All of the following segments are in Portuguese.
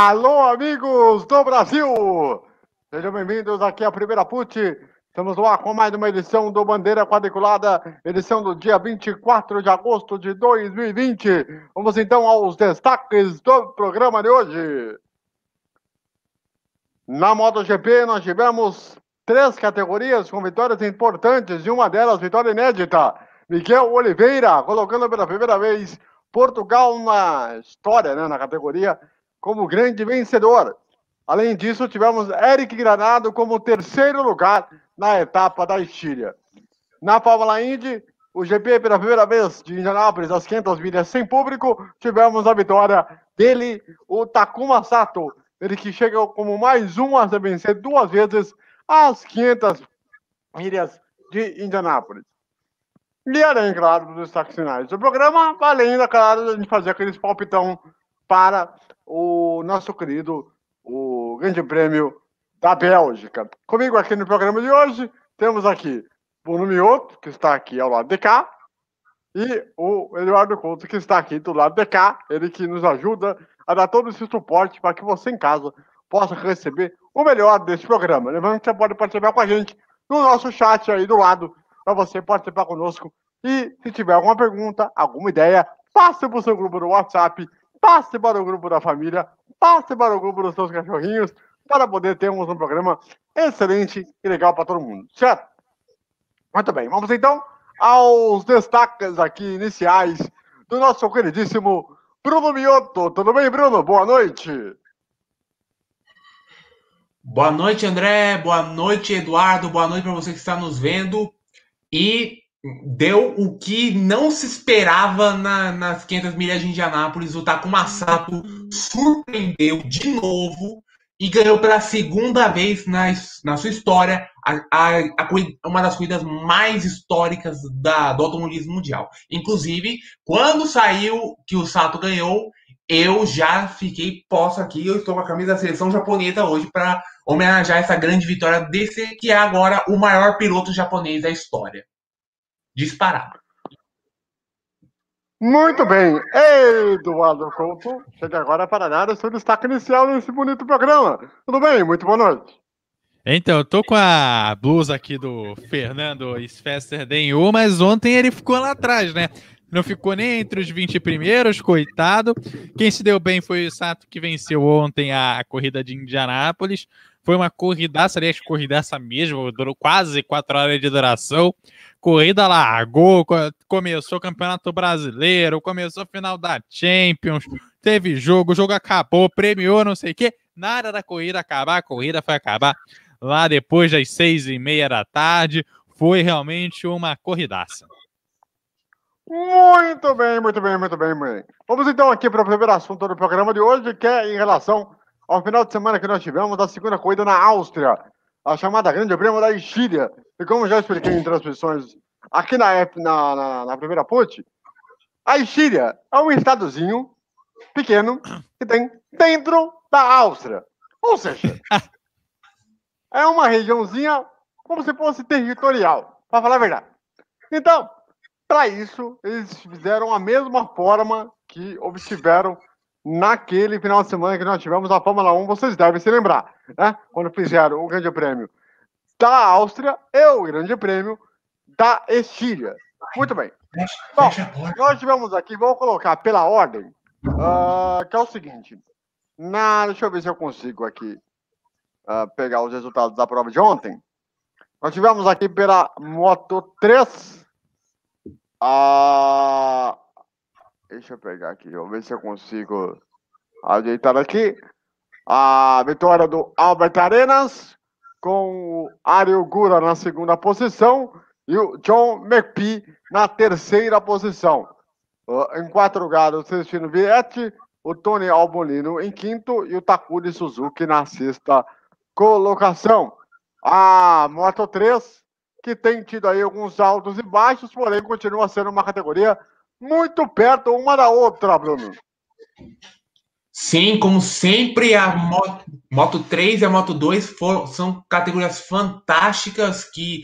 Alô, amigos do Brasil! Sejam bem-vindos aqui à Primeira PUT. Estamos lá com mais uma edição do Bandeira Quadriculada, edição do dia 24 de agosto de 2020. Vamos então aos destaques do programa de hoje. Na MotoGP, nós tivemos três categorias com vitórias importantes e uma delas, vitória inédita. Miguel Oliveira, colocando pela primeira vez Portugal na história, né, na categoria, como grande vencedor. Além disso, tivemos Eric Granado como terceiro lugar na etapa da Estíria. Na Fórmula Indy, o GP pela primeira vez de Indianápolis, as 500 milhas sem público, tivemos a vitória dele, o Takuma Sato, ele que chega como mais um a vencer duas vezes as 500 milhas de Indianápolis. E além, claro, dos destaques finais do programa, além, da claro, de fazer aqueles palpitão para o nosso querido, o Grande Prêmio da Bélgica. Comigo aqui no programa de hoje, temos aqui Bruno Mioto, que está aqui ao lado de cá, e o Eduardo Couto, que está aqui do lado de cá, ele que nos ajuda a dar todo esse suporte para que você em casa possa receber o melhor desse programa. Lembrando que você pode participar com a gente no nosso chat aí do lado para você participar conosco. E se tiver alguma pergunta, alguma ideia, passe para o seu grupo do WhatsApp, passe para o grupo da família, passe para o grupo dos seus cachorrinhos, para poder termos um programa excelente e legal para todo mundo, certo? Muito bem, vamos então aos destaques aqui iniciais do nosso queridíssimo Bruno Mioto. Tudo bem, Bruno? Boa noite. Boa noite, André. Boa noite, Eduardo. Boa noite para você que está nos vendo e deu o que não se esperava na, nas 500 milhas de Indianápolis. O Takuma Sato surpreendeu de novo e ganhou pela segunda vez na, na sua história a, a, a, uma das corridas mais históricas da, do automobilismo mundial. Inclusive, quando saiu que o Sato ganhou, eu já fiquei posto aqui. Eu estou com a camisa da seleção japonesa hoje para homenagear essa grande vitória desse que é agora o maior piloto japonês da história. Disparado. Muito bem, Eduardo Couto chega agora para dar o seu destaque inicial nesse bonito programa. Tudo bem? Muito boa noite. Então, eu tô com a blusa aqui do Fernando Sfesterden, mas ontem ele ficou lá atrás, né? Não ficou nem entre os 20 primeiros, coitado. Quem se deu bem foi o Sato, que venceu ontem a corrida de Indianápolis. Foi uma corridaça, aliás, corridaça mesmo, durou quase quatro horas de duração. Corrida largou, começou o Campeonato Brasileiro, começou a final da Champions, teve jogo, o jogo acabou, premiou, não sei o quê. Nada da corrida acabar, a corrida foi acabar lá depois das seis e meia da tarde. Foi realmente uma corridaça. Muito bem, muito bem, muito bem, muito bem. Vamos então aqui para o primeiro assunto do programa de hoje, que é em relação ao final de semana que nós tivemos da segunda corrida na Áustria, a chamada Grande Prêmio da Estíria. E como já expliquei em transmissões aqui na, na, na, na primeira put, a Estíria é um estadozinho pequeno que tem dentro da Áustria. Ou seja, é uma regiãozinha como se fosse territorial, para falar a verdade. Então, para isso, eles fizeram a mesma forma que obtiveram naquele final de semana que nós tivemos a Fórmula 1, vocês devem se lembrar, né? Quando fizeram o Grande Prêmio da Áustria e o Grande Prêmio da Estíria. Muito bem. Bom, nós tivemos aqui, vou colocar pela ordem, uh, que é o seguinte. Na, deixa eu ver se eu consigo aqui uh, pegar os resultados da prova de ontem. Nós tivemos aqui pela Moto 3 a Deixa eu pegar aqui, vou ver se eu consigo ajeitar aqui. A vitória do Albert Arenas, com o Ariel Gura na segunda posição e o John McPhee na terceira posição. Em quatro lugares, o Celestino Vietti, o Tony Albolino em quinto e o Takuri Suzuki na sexta colocação. A Moto 3, que tem tido aí alguns altos e baixos, porém continua sendo uma categoria muito perto uma da outra, Bruno. Sim, como sempre, a Moto, Moto 3 e a Moto 2 for, são categorias fantásticas que,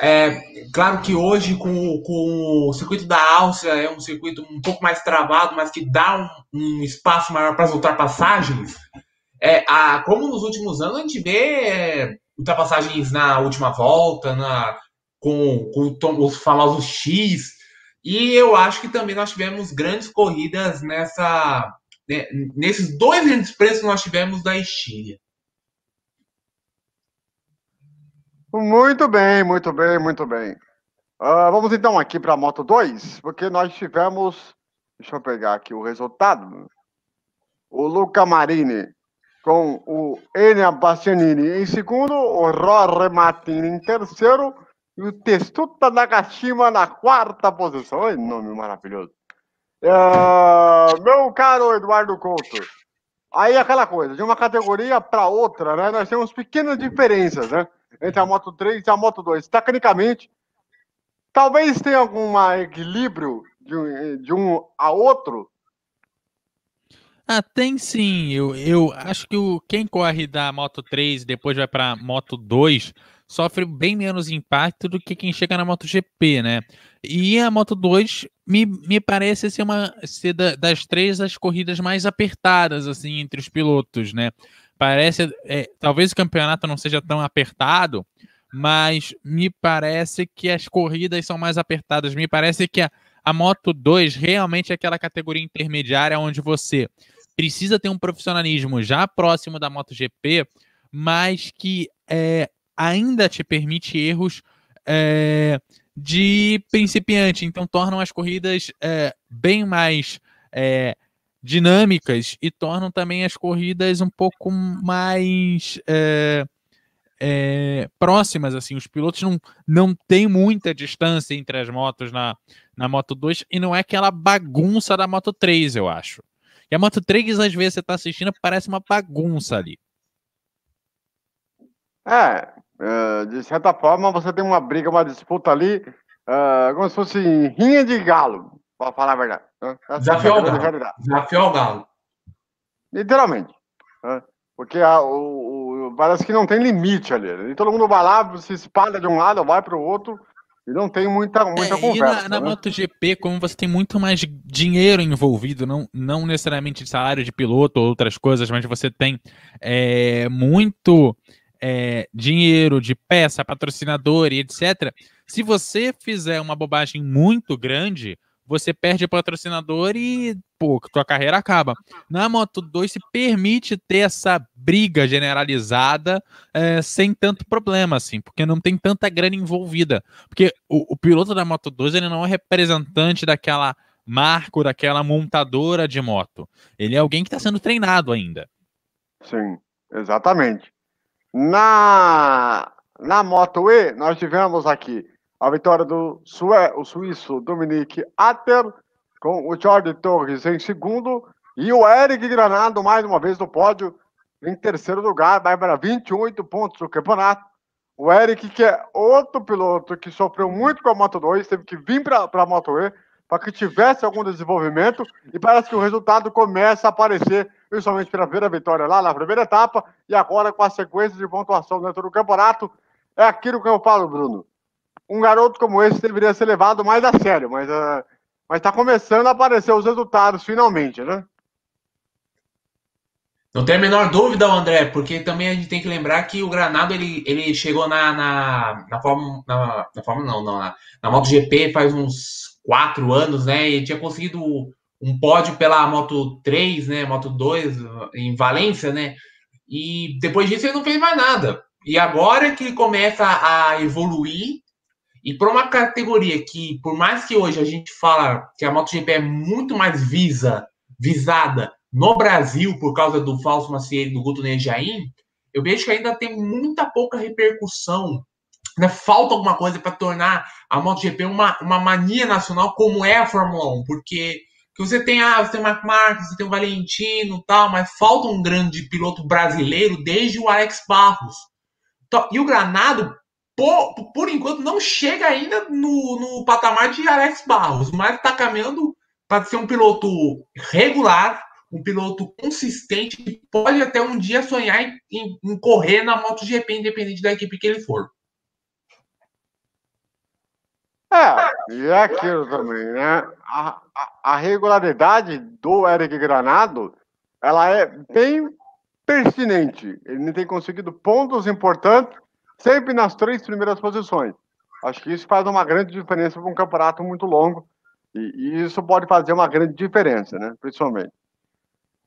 é, claro que hoje com, com o circuito da Áustria é um circuito um pouco mais travado, mas que dá um, um espaço maior para as ultrapassagens. é, a, como nos últimos anos a gente vê é, ultrapassagens na última volta, na, com, com os famosos X, e eu acho que também nós tivemos grandes corridas nessa, né, nesses dois grandes preços que nós tivemos da Estíria. Muito bem, muito bem, muito bem. Uh, vamos então aqui para a Moto 2, porque nós tivemos. Deixa eu pegar aqui o resultado. O Luca Marini com o Enia Bastianini em segundo, o Rorre Martini em terceiro e o Testuta Nagashima na quarta posição. Olha nome maravilhoso. Uh, meu caro Eduardo Couto, aí aquela coisa, de uma categoria para outra, né? Nós temos pequenas diferenças, né? Entre a Moto 3 e a Moto 2. Tecnicamente, talvez tenha algum equilíbrio de, de um a outro, ah, tem sim. Eu, eu acho que o, quem corre da Moto 3 e depois vai para Moto 2 sofre bem menos impacto do que quem chega na MotoGP, né? E a Moto 2 me, me parece ser uma ser da, das três as corridas mais apertadas assim entre os pilotos, né? Parece, é, talvez o campeonato não seja tão apertado, mas me parece que as corridas são mais apertadas. Me parece que a, a Moto 2 realmente é aquela categoria intermediária onde você precisa ter um profissionalismo já próximo da MotoGP, mas que é, ainda te permite erros é, de principiante. Então, tornam as corridas é, bem mais é, dinâmicas e tornam também as corridas um pouco mais é, é, próximas. assim Os pilotos não, não têm muita distância entre as motos na, na Moto 2 e não é aquela bagunça da Moto 3, eu acho. E a Moto 3, às vezes, você tá assistindo, parece uma bagunça ali. É, é, de certa forma, você tem uma briga, uma disputa ali, uh, como se fosse rinha de galo, para falar a verdade. Né? Desafio ao galo. Desafio ao galo. Literalmente. Né? Porque a, o, o, parece que não tem limite ali. E todo mundo vai lá, se espalha de um lado, vai para o outro, e não tem muita, muita é, conversa. E na, na né? MotoGP, como você tem muito mais dinheiro envolvido, não, não necessariamente salário de piloto ou outras coisas, mas você tem é, muito é, dinheiro de peça, patrocinador e etc. Se você fizer uma bobagem muito grande, você perde patrocinador e, pô, tua carreira acaba. Na Moto 2 se permite ter essa briga generalizada é, sem tanto problema, assim, porque não tem tanta grana envolvida. Porque o, o piloto da Moto 2 ele não é representante daquela marca ou daquela montadora de moto. Ele é alguém que está sendo treinado ainda. Sim, exatamente. Na, na Moto E, nós tivemos aqui a vitória do Sue, o suíço Dominique Atter, com o Jorge Torres em segundo, e o Eric Granado, mais uma vez no pódio, em terceiro lugar, vai para 28 pontos do campeonato. O Eric, que é outro piloto que sofreu muito com a Moto 2, teve que vir para a Moto E para que tivesse algum desenvolvimento, e parece que o resultado começa a aparecer, principalmente pela primeira vitória lá na primeira etapa, e agora com a sequência de pontuação dentro do campeonato. É aquilo que eu falo, Bruno um garoto como esse deveria ser levado mais a sério, mas uh, está começando a aparecer os resultados finalmente, né? Não tem a menor dúvida, André, porque também a gente tem que lembrar que o Granado ele, ele chegou na, na, na Fórmula. Na, na Fórmula não, na, na MotoGP faz uns quatro anos, né? E tinha conseguido um pódio pela Moto 3, né? Moto 2 em Valência, né? E depois disso ele não fez mais nada. E agora que ele começa a evoluir, e para uma categoria que, por mais que hoje a gente fala que a MotoGP é muito mais visa, visada no Brasil por causa do falso macieiro do Guto Nejaim, eu vejo que ainda tem muita pouca repercussão. Né? Falta alguma coisa para tornar a MotoGP uma, uma mania nacional como é a Fórmula 1, porque que você tem, ah, você tem o Mark você tem o Valentino tal, mas falta um grande piloto brasileiro desde o Alex Barros. Então, e o Granado, por, por enquanto, não chega ainda no, no patamar de Alex Barros, mas está caminhando para ser um piloto regular, um piloto consistente que pode até um dia sonhar em, em correr na MotoGP, independente da equipe que ele for. É, e é aquilo também, né? A, a, a, regularidade do Eric Granado, ela é bem pertinente. Ele tem conseguido pontos importantes sempre nas três primeiras posições. Acho que isso faz uma grande diferença para um campeonato muito longo e, e, isso pode fazer uma grande diferença, né? Principalmente.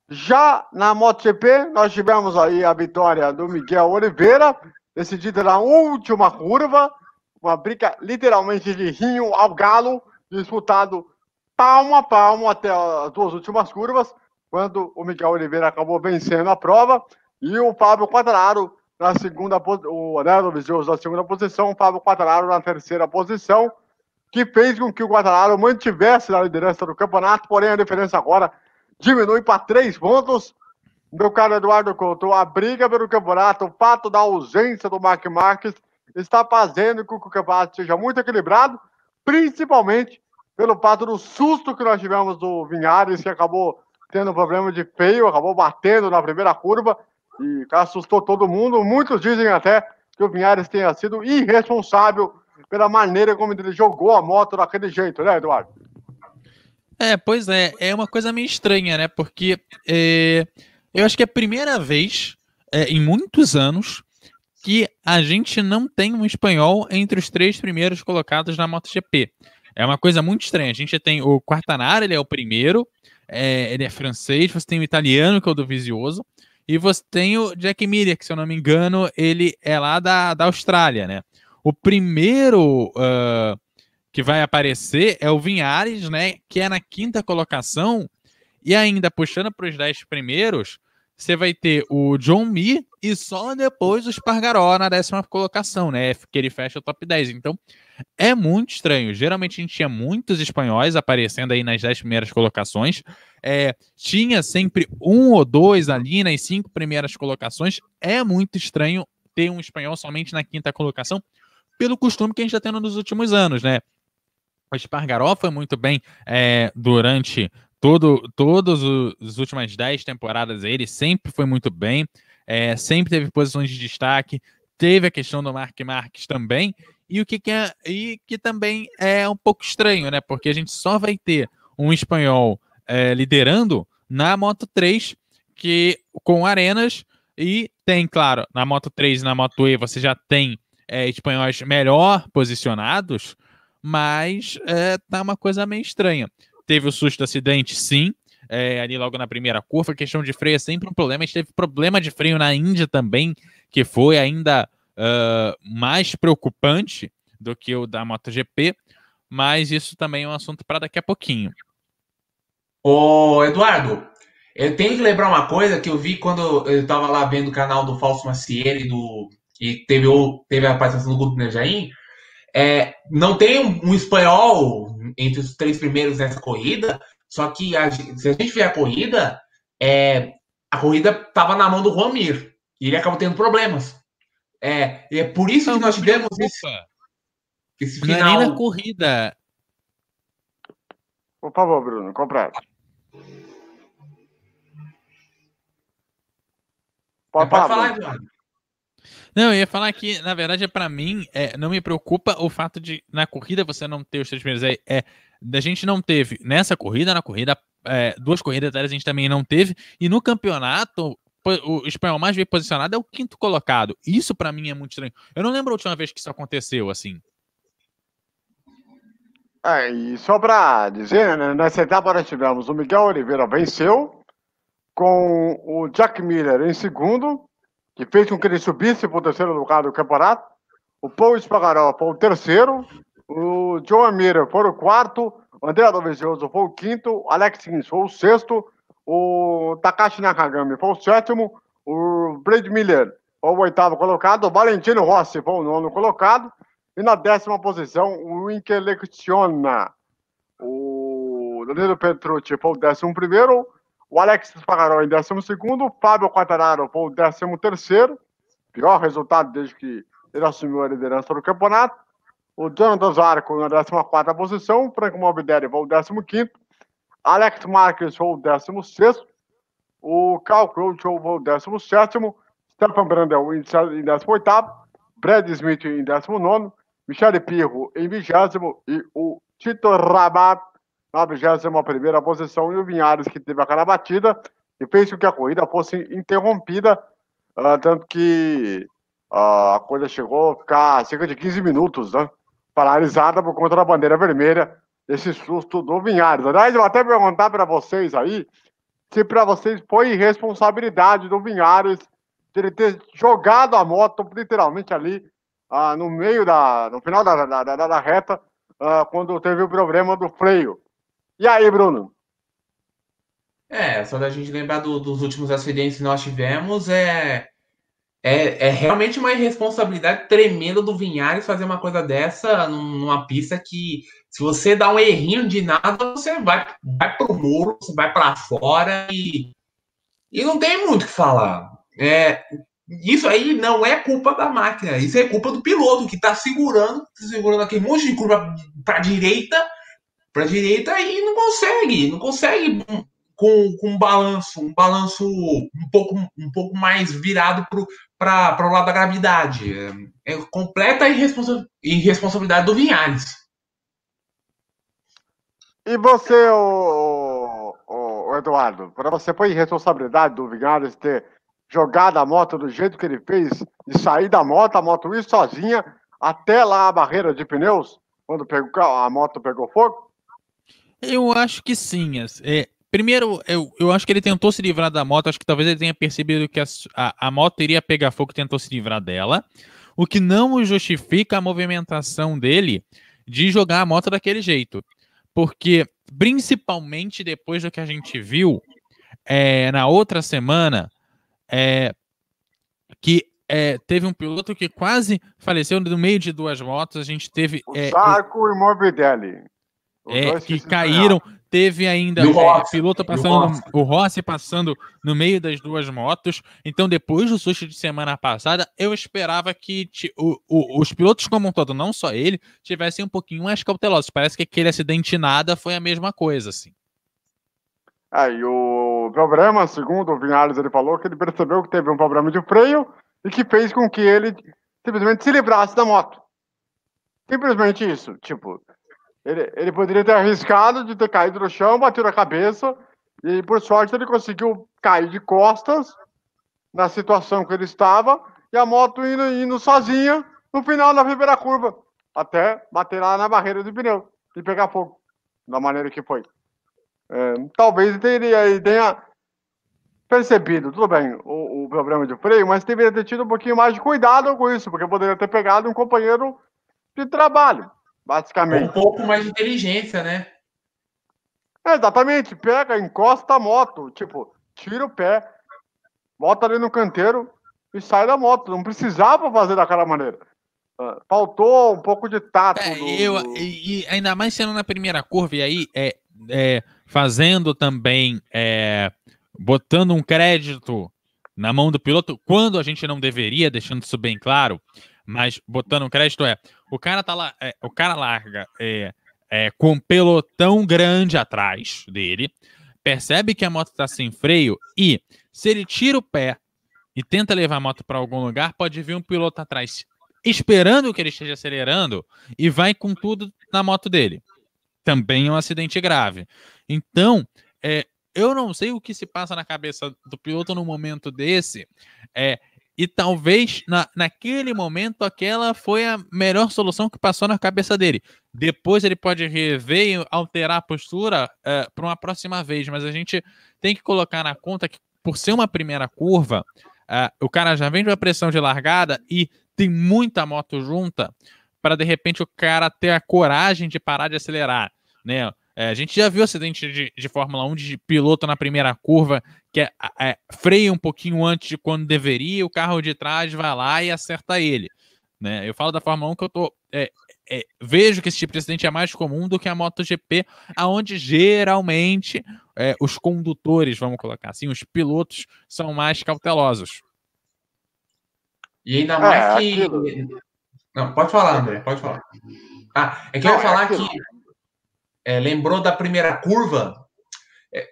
Já na MotoGP, nós tivemos aí a vitória do Miguel Oliveira, decidida na última curva, uma briga literalmente de rinho ao galo, disputado palmo a palmo até as duas últimas curvas, quando o Miguel Oliveira acabou vencendo a prova e o Fábio Quadraro na segunda o Anelo Visioso na segunda posição, o Fábio Quadraro na terceira posição, que fez com que o Quadraro mantivesse na liderança do campeonato, porém a diferença agora diminui para três pontos. Meu caro Eduardo Couto, a briga pelo campeonato, o fato da ausência do Mark Marques está fazendo com que o campeonato seja muito equilibrado, principalmente pelo fato do susto que nós tivemos do Vinhares, que acabou tendo problema de feio, acabou batendo na primeira curva e assustou todo mundo. Muitos dizem até que o Vinhares tenha sido irresponsável pela maneira como ele jogou a moto daquele jeito, né, Eduardo? É, pois é, é uma coisa meio estranha, né? Porque é, eu acho que é a primeira vez é, em muitos anos que a gente não tem um espanhol entre os três primeiros colocados na MotoGP. É uma coisa muito estranha. A gente tem o Quartanaro, ele é o primeiro, é, ele é francês, você tem o italiano, que é o do Visioso, e você tem o Jack Miller, que se eu não me engano, ele é lá da, da Austrália, né? O primeiro uh, que vai aparecer é o Vinhares, né? Que é na quinta colocação, e ainda puxando para os dez primeiros, você vai ter o John Me e só depois o Spargaró na décima colocação, né? Que ele fecha o top 10. Então, é muito estranho. Geralmente a gente tinha muitos espanhóis aparecendo aí nas 10 primeiras colocações. É, tinha sempre um ou dois ali nas cinco primeiras colocações. É muito estranho ter um espanhol somente na quinta colocação, pelo costume que a gente está tendo nos últimos anos, né? O Spargaró foi muito bem é, durante todo, todas as últimas 10 temporadas. Ele sempre foi muito bem, é, sempre teve posições de destaque. Teve a questão do Mark Marques também, e o que, que é e que também é um pouco estranho, né? Porque a gente só vai ter um espanhol é, liderando na Moto 3, que com arenas, e tem, claro, na Moto 3 e na Moto E você já tem é, espanhóis melhor posicionados, mas é, tá uma coisa meio estranha. Teve o susto do acidente, sim, é, ali logo na primeira curva. Questão de freio é sempre um problema. A gente teve problema de freio na Índia também, que foi ainda uh, mais preocupante do que o da MotoGP, mas isso também é um assunto para daqui a pouquinho. Ô, Eduardo, eu tenho que lembrar uma coisa que eu vi quando eu estava lá vendo o canal do Falso Maciel do, e teve, teve a participação do Guto Nejaim. É, não tem um, espanhol entre os três primeiros nessa corrida, só que a, se a gente ver a corrida, é, a corrida estava na mão do Juan Mir e ele acabou tendo problemas. É, e é por isso não, que nós tivemos esse, esse final. Não é nem na corrida. Por favor, Bruno, comprar. Pode, é, pode falar, Eduardo. Não, eu ia falar que, na verdade, para mim, é, não me preocupa o fato de na corrida você não ter os três primeiros. É, é a gente não teve nessa corrida, na corrida, é, duas corridas a gente também não teve, e no campeonato o espanhol mais bem posicionado é o quinto colocado. Isso para mim é muito estranho. Eu não lembro a última vez que isso aconteceu assim. É, e só para dizer, né, nessa etapa nós tivemos o Miguel Oliveira venceu, com o Jack Miller em segundo, que fez com que ele subisse para o terceiro lugar do campeonato. O Paul Spagaró foi o terceiro, o John Miller foi o quarto, o André Dovizioso foi o quinto, o Alex Sims foi o sexto, o Takashi Nakagami foi o sétimo, o Brad Miller foi o oitavo colocado, o Valentino Rossi foi o nono colocado, e na décima posição o Inkelecciona. O Danilo Petrucci foi o décimo primeiro, o Alex Pagaró em décimo segundo, o Fábio Quattararo foi o décimo terceiro, pior resultado desde que ele assumiu a liderança do campeonato. O Jonathan Zarco na décima quarta posição, o Franco Morbidelli foi o décimo quinto, Alex Marques foi o 16. O Cal Crouch foi o 17. Stefan Brandel em 18. Brad Smith em 19. Michele Pirro em 20. E o Tito Rabat na 21 posição. E o Vinhares, que teve aquela batida, e fez com que a corrida fosse interrompida, uh, tanto que uh, a corrida chegou a ficar cerca de 15 minutos, né? Paralisada por conta da bandeira vermelha, esse susto do Vinhares. Aliás, eu até perguntar para vocês aí se para vocês foi responsabilidade do Vinhares de ele ter jogado a moto literalmente ali uh, no meio da. no final da, da, da, da reta, quando teve o problema do freio. E aí, Bruno? É, só da gente lembrar do, dos últimos acidentes que nós tivemos, é, é, é realmente uma irresponsabilidade tremenda do Vinhares fazer uma coisa dessa numa pista que, se você dá um errinho de nada, você vai, vai pro muro, você vai para fora e, e não tem muito o que falar. É, isso aí não é culpa da máquina, isso é culpa do piloto que está segurando, segurando aquele monte de curva para direita, para direita e não consegue, não consegue com, com um balanço, um balanço um pouco, um pouco mais virado para o lado da gravidade. É, é completa irresponsa irresponsabilidade do Vinhares. E você, o, o, o Eduardo, para você foi irresponsabilidade do Vinhares ter jogado a moto do jeito que ele fez, de sair da moto, a moto ir sozinha até lá a barreira de pneus, quando pegou, a moto pegou fogo? Eu acho que sim. É, Primeiro, eu, eu acho que ele tentou se livrar da moto, acho que talvez ele tenha percebido que a, a, a moto iria pegar fogo e tentou se livrar dela, o que não justifica a movimentação dele de jogar a moto daquele jeito. Porque, principalmente depois do que a gente viu é, na outra semana, é, que é, teve um piloto que quase faleceu no meio de duas motos. A gente teve. O é, Sarco e Morbidelli. É, que caíram, Teve ainda o é, piloto passando, o, o Rossi passando no meio das duas motos. Então, depois do susto de semana passada, eu esperava que o, o, os pilotos como um todo, não só ele, tivessem um pouquinho mais cautelosos. Parece que aquele acidente nada foi a mesma coisa, assim. É, e o problema, segundo o Vinales, ele falou que ele percebeu que teve um problema de freio e que fez com que ele simplesmente se livrasse da moto. Simplesmente isso. Tipo, ele, ele poderia ter arriscado de ter caído no chão, bateu na cabeça, e por sorte ele conseguiu cair de costas na situação que ele estava, e a moto indo, indo sozinha no final da primeira curva, até bater lá na barreira do pneu e pegar fogo, da maneira que foi. É, talvez ele tenha percebido, tudo bem, o, o, problema de freio, mas deveria ter tido um pouquinho mais de cuidado com isso, porque poderia ter pegado um companheiro de trabalho. Basicamente. Um pouco mais de inteligência, né? É, exatamente. Pega, encosta a moto. Tipo, tira o pé, bota ali no canteiro e sai da moto. Não precisava fazer daquela maneira. Ah, faltou um pouco de tato. É, do, eu, E, ainda mais sendo na primeira curva, e aí é, é fazendo também, é, botando um crédito na mão do piloto, quando a gente não deveria, deixando isso bem claro, mas botando um crédito é o cara tá lá, é, o cara larga é, é, com um pelotão grande atrás dele, percebe que a moto tá sem freio e se ele tira o pé e tenta levar a moto para algum lugar, pode vir um piloto atrás esperando que ele esteja acelerando e vai com tudo na moto dele. Também é um acidente grave. Então, é, eu não sei o que se passa na cabeça do piloto no momento desse. É, e talvez na, naquele momento aquela foi a melhor solução que passou na cabeça dele. Depois ele pode rever e alterar a postura eh, para uma próxima vez, mas a gente tem que colocar na conta que, por ser uma primeira curva, uh, o cara já vem de uma pressão de largada e tem muita moto junta para de repente o cara ter a coragem de parar de acelerar. Né? É, a gente já viu acidente de, de Fórmula 1 de piloto na primeira curva que é, é, freia um pouquinho antes de quando deveria, o carro de trás vai lá e acerta ele. Né? Eu falo da Fórmula 1 que eu tô, é, é, vejo que esse tipo de acidente é mais comum do que a MotoGP, aonde geralmente é, os condutores, vamos colocar assim, os pilotos são mais cautelosos. E ainda mais é, que. Aquilo. Não, pode falar, André, pode falar. Ah, é que eu ia falar que é, lembrou da primeira curva, é,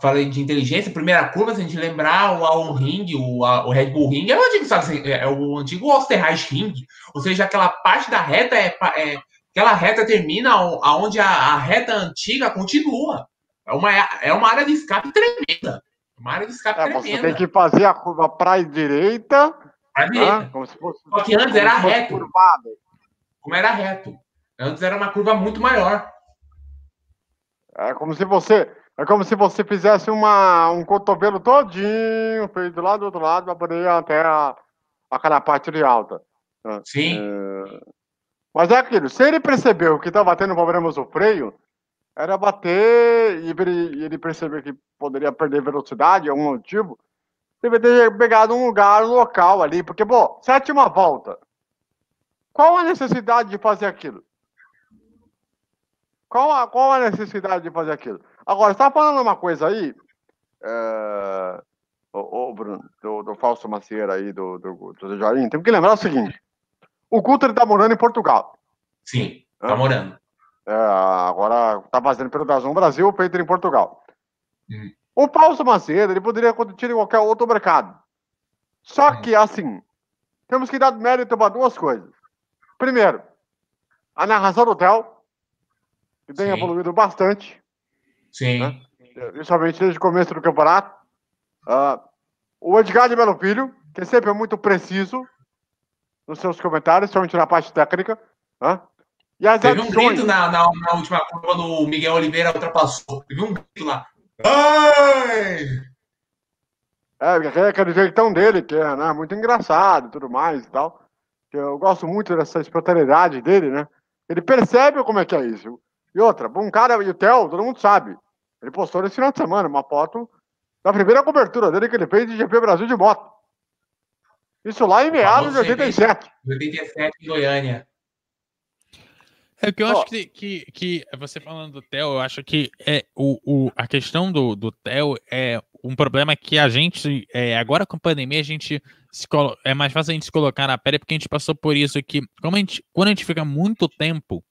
falei de inteligência, primeira curva, se a gente lembrar o Alon Ring, o, a, o Red Bull Ring, é o antigo, sabe, é, é o antigo Osterreich Ring, ou seja, aquela parte da reta é, é aquela reta termina aonde a, a, reta antiga continua. É uma, é uma área de escape tremenda. Uma área de escape É, tremenda. você tem que fazer a curva para a direita, né, como se fosse, Só que antes era reto. curvado. Como era reto. Antes era uma curva muito maior. É como se você, é como se você fizesse uma, um cotovelo todinho, feito lá do outro lado, para poder ir até a, aquela parte de alta. né? Sim. É, Mas é aquilo, se ele percebeu que estava tendo problemas no freio, era bater e ele, ele percebeu que poderia perder velocidade, algum motivo, deveria ter pegado um lugar, local ali, porque, pô, sétima volta. Qual a necessidade de fazer aquilo? Qual a, qual a necessidade de fazer aquilo? Agora, você tá falando uma coisa aí, é, ô, ô, Bruno, do, do Fausto Macieira aí, do, do, do Jarim, tem que lembrar o seguinte, o Guter tá morando em Portugal. Sim. Tá Ah. morando. É, agora tá fazendo pelo Dazon Brasil, feito em Portugal. Hum. O Fausto Macedo, ele poderia competir em qualquer outro mercado. Só Hum. que, assim, temos que dar mérito para duas coisas. Primeiro, a narração do Theo, que tem Sim. evoluído bastante, Sim. Né? principalmente desde o começo do campeonato. Ah, o Edgar de Belo Filho, que sempre é muito preciso nos seus comentários, somente na parte técnica. né? E as Teve um adições- grito na, na, na última curva quando o Miguel Oliveira ultrapassou. Teve um grito lá. Ai! É, aquele jeitão dele, que é né, muito engraçado e tudo mais e tal. Eu gosto muito dessa espontaneidade dele, né? Ele percebe como é que é isso. E outra, um cara, e o Theo, todo mundo sabe. Ele postou nesse final de semana uma foto da primeira cobertura dele que ele fez de GP Brasil de moto. Isso lá em meados de famoso 87. 87 em Goiânia. É o que eu Ó. acho que, que, que você falando do Theo, eu acho que é o, o, a questão do, do Theo é um problema que a gente, é, agora com a pandemia, a gente se colo- é mais fácil a gente se colocar na pele porque a gente passou por isso que, como a gente, quando a gente fica muito tempo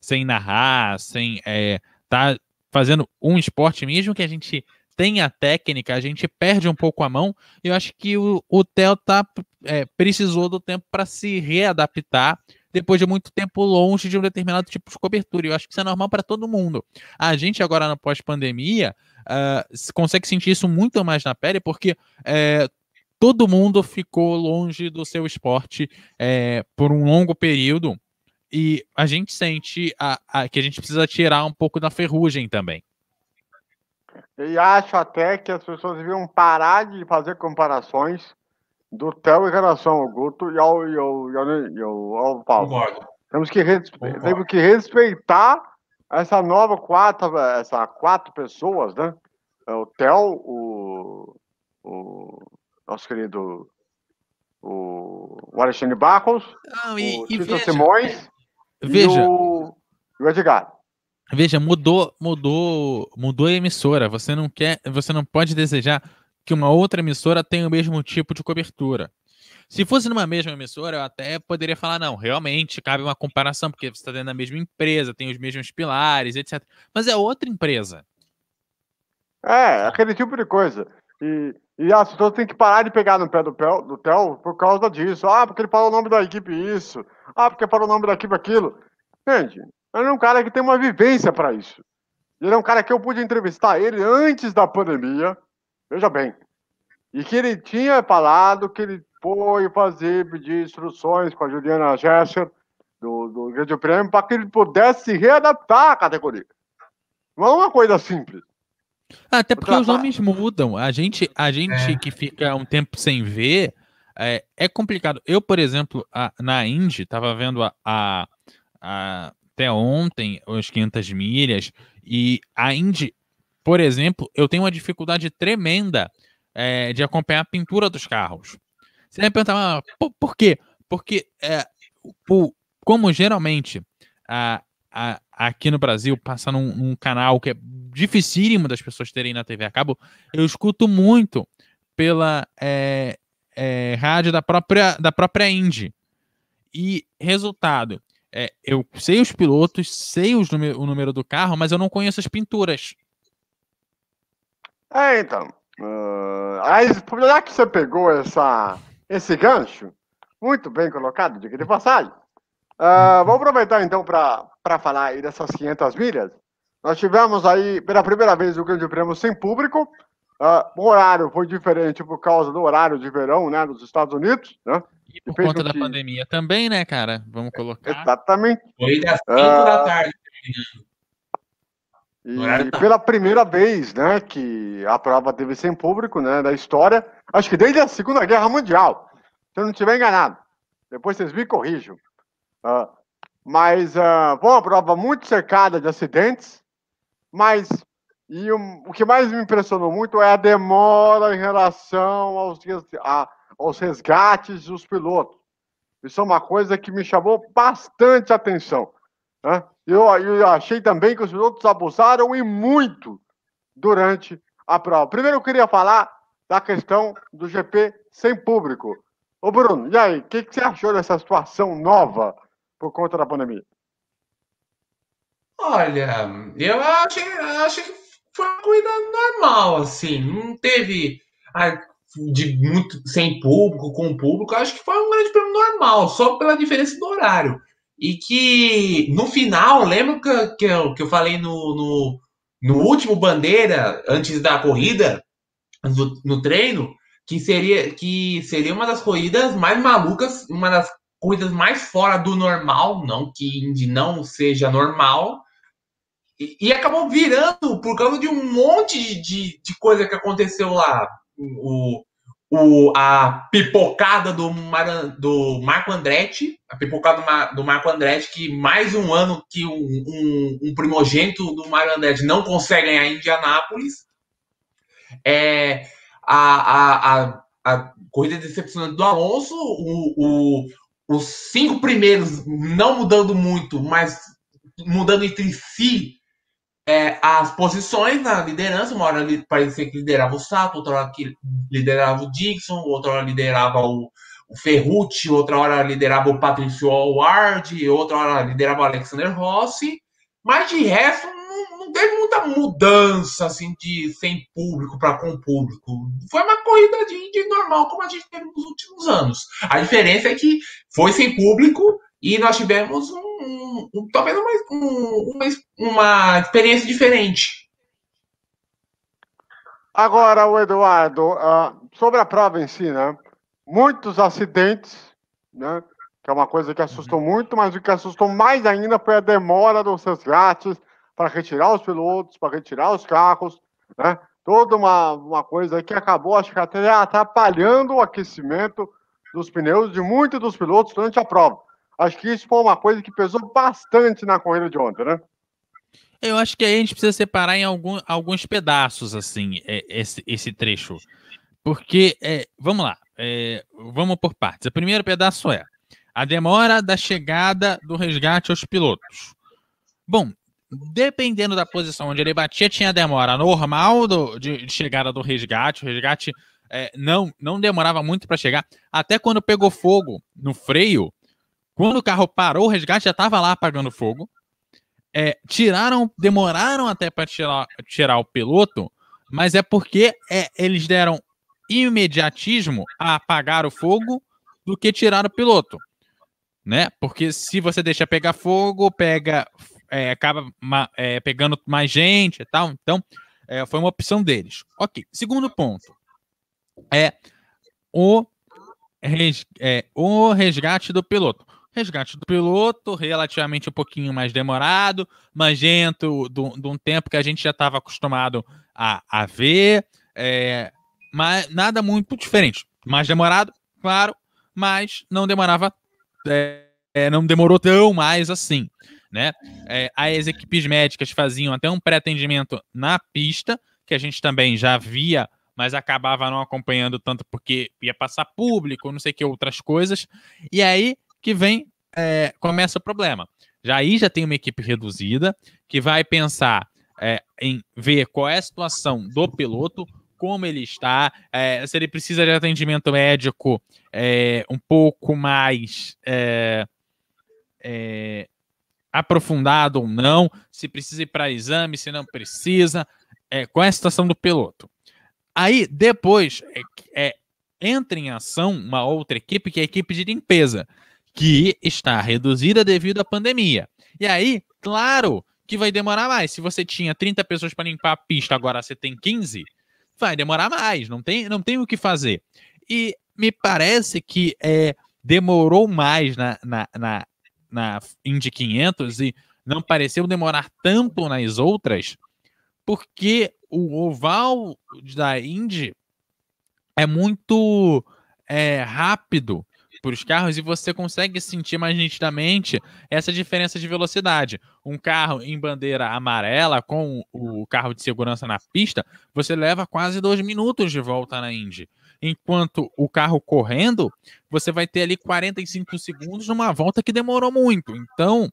sem narrar, sem é, tá fazendo um esporte, mesmo que a gente tenha técnica, a gente perde um pouco a mão. E eu acho que o, o Theo tá, é, precisou do tempo para se readaptar depois de muito tempo longe de um determinado tipo de cobertura. E eu acho que isso é normal para todo mundo. A gente agora na pós-pandemia se- consegue sentir isso muito mais na pele, porque é, todo mundo ficou longe do seu esporte é, por um longo período. E a gente sente a- a- que a gente precisa tirar um pouco da ferrugem também. E acho até que as pessoas deviam parar de fazer comparações do Theo em relação ao Guto e ao, e ao, e ao, e ao, ao Paulo. Concordo. Temos que, respe- Concordo. temos que respeitar essa nova quatro, essa quatro pessoas, né? É O Theo, o, o nosso querido o, o Alexandre Barros, Não, o Tito Simões veja, e o, e o Edgar. Veja, mudou, mudou, mudou a emissora. Você não quer, você não pode desejar que uma outra emissora tenha o mesmo tipo de cobertura. Se fosse numa mesma emissora, eu até poderia falar, não, realmente cabe uma comparação, porque você está dentro da mesma empresa, tem os mesmos pilares, etc. Mas é outra empresa. É, aquele tipo de coisa. E, e as pessoas têm que parar de pegar no pé do, do Theo por causa disso. Ah, porque ele falou o nome da equipe isso. Ah, porque falou o nome da equipe aquilo. Gente, ele é um cara que tem uma vivência para isso. Ele é um cara que eu pude entrevistar ele antes da pandemia. Veja bem. E que ele tinha falado que ele foi fazer, pedir instruções com a Juliana Gesser, do, do Grande Prêmio, para que ele pudesse se readaptar à categoria. Não é uma coisa simples. Até porque os nomes mudam. A gente, a gente É. que fica um tempo sem ver é, é complicado. Eu, por exemplo, a- na Indy, estava vendo a, a- a- até ontem os 500 milhas e a Indy, por exemplo, eu tenho uma dificuldade tremenda é, de acompanhar a pintura dos carros. Você vai perguntar, "Ah, por, por quê? Porque é, o- como geralmente a, a- aqui no Brasil passa num, num canal que é dificílimo das pessoas terem na TV a cabo, eu escuto muito pela é, é, rádio da própria, da própria Indy. E resultado, é, eu sei os pilotos, sei os número- o número do carro, mas eu não conheço as pinturas. É, então. ah, aí, já que você pegou essa, esse gancho, muito bem colocado, diga de passagem. Ah, vamos aproveitar então para falar aí dessas 500 milhas. Nós tivemos aí, pela primeira vez, o Grande Prêmio sem público, Uh, o horário foi diferente por causa do horário de verão, né, dos Estados Unidos, né? E por conta da que... pandemia também, né, cara? Vamos colocar. Exatamente. Foi das 5 uh... da tarde. E pela primeira vez, né, que a prova teve sem público, né, da história, acho que desde a Segunda Guerra Mundial, se eu não estiver enganado. Depois vocês me corrijam. Uh, mas uh, foi uma prova muito cercada de acidentes, mas e o, o, que mais me impressionou muito é a demora em relação aos, a, aos resgates dos pilotos. Isso é uma coisa que me chamou bastante atenção. Né? Eu, eu achei também que os pilotos abusaram e muito durante a prova. Primeiro eu queria falar da questão do GP sem público. Ô Bruno, e aí, o que, que, você achou dessa situação nova por conta da pandemia? Olha, eu achei, achei que foi uma corrida normal, assim, não teve de muito sem público, com público, acho que foi um grande prêmio normal, só pela diferença do horário. E que no final, lembra que, que, eu, que eu falei no, no, no último bandeira, antes da corrida, no, no treino, que seria, que seria uma das corridas mais malucas, uma das corridas mais fora do normal, não que Indy não seja normal, e, acabou virando por causa de um monte de, de, de coisa que aconteceu lá. O, o, a pipocada do, Mar, do Marco Andretti, a pipocada do, do, Marco Andretti, que mais um ano que um, um, um primogênito do Marco Andretti não consegue ganhar em Indianápolis. É, a, a, a, a corrida decepcionante do Alonso, o, o, os cinco primeiros não mudando muito, mas mudando entre si é, as posições na liderança. Uma hora parecia que liderava o Sato, outra hora que liderava o Dixon, outra hora liderava o, o Ferrucci, outra hora liderava o Patrício Howard, outra hora liderava o Alexander Rossi. Mas de resto, não, não teve muita mudança assim de sem público para com público. Foi uma corrida de, de normal, como a gente teve nos últimos anos. A diferença é que foi sem público e nós tivemos um um, um talvez uma, um, uma, uma experiência diferente. Agora, o Eduardo, uh, sobre a prova em si, né? Muitos acidentes, né? Que é uma coisa que assustou uhum. muito, mas o que assustou mais ainda foi a demora dos resgates para retirar os pilotos, para retirar os carros, né? Toda uma, uma coisa que acabou, acho que até atrapalhando o aquecimento dos pneus de muitos dos pilotos durante a prova. Acho que isso foi uma coisa que pesou bastante na corrida de ontem, né? Eu acho que aí a gente precisa separar em algum, alguns pedaços, assim, é, esse, esse trecho. Porque, é, vamos lá, é, vamos por partes. O primeiro pedaço é a demora da chegada do resgate aos pilotos. Bom, dependendo da posição onde ele batia, tinha demora normal do, de, de chegada do resgate. O resgate é, não, não demorava muito para chegar. Até quando pegou fogo no freio, quando o carro parou, o resgate já estava lá apagando fogo. É, tiraram, demoraram até para tirar, tirar o piloto, mas é porque é, eles deram imediatismo a apagar o fogo do que tirar o piloto, né? Porque se você deixa pegar fogo, pega, é, acaba é, pegando mais gente e tal. Então, é, foi uma opção deles. Ok. Segundo ponto é o, res, é, o resgate do piloto. Resgate do piloto, relativamente um pouquinho mais demorado, magento, de um tempo que a gente já estava acostumado a, a ver, é, mas nada muito diferente. Mais demorado, claro, mas não demorava, é, é não demorou tão mais assim. Né? É, as equipes médicas faziam até um pré-atendimento na pista, que a gente também já via, mas acabava não acompanhando tanto porque ia passar público, não sei que outras coisas. E aí que vem, é, começa o problema. Já aí já tem uma equipe reduzida que vai pensar é, em ver qual é a situação do piloto, como ele está, é, se ele precisa de atendimento médico é, um pouco mais é, é, aprofundado ou não, se precisa ir para exame, se não precisa, qual é a situação do piloto. Aí, depois, é, entra em ação uma outra equipe, que é a equipe de limpeza que está reduzida devido à pandemia. E aí, claro que vai demorar mais. Se você tinha 30 pessoas para limpar a pista, agora você tem 15, vai demorar mais, não tem, não tem o que fazer. E me parece que é, demorou mais na, na, na, na Indy 500 e não pareceu demorar tanto nas outras, porque o oval da Indy é muito é, rápido para os carros e você consegue sentir mais nitidamente essa diferença de velocidade. Um carro em bandeira amarela com o carro de segurança na pista, você leva quase dois minutos de volta na Indy. Enquanto o carro correndo, você vai ter ali 45 segundos numa volta que demorou muito. Então,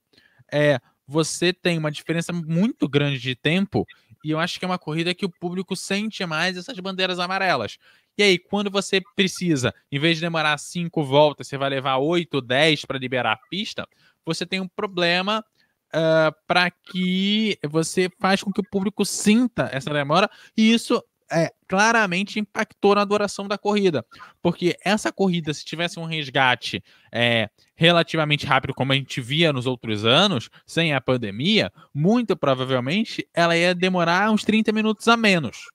é, você tem uma diferença muito grande de tempo e eu acho que é uma corrida que o público sente mais essas bandeiras amarelas. E aí, quando você precisa, em vez de demorar cinco voltas, você vai levar oito, dez para liberar a pista, você tem um problema uh, para que você faz com que o público sinta essa demora, e isso é, claramente impactou na duração da corrida. Porque essa corrida, se tivesse um resgate é, relativamente rápido, como a gente via nos outros anos, sem a pandemia, muito provavelmente ela ia demorar uns 30 minutos a menos.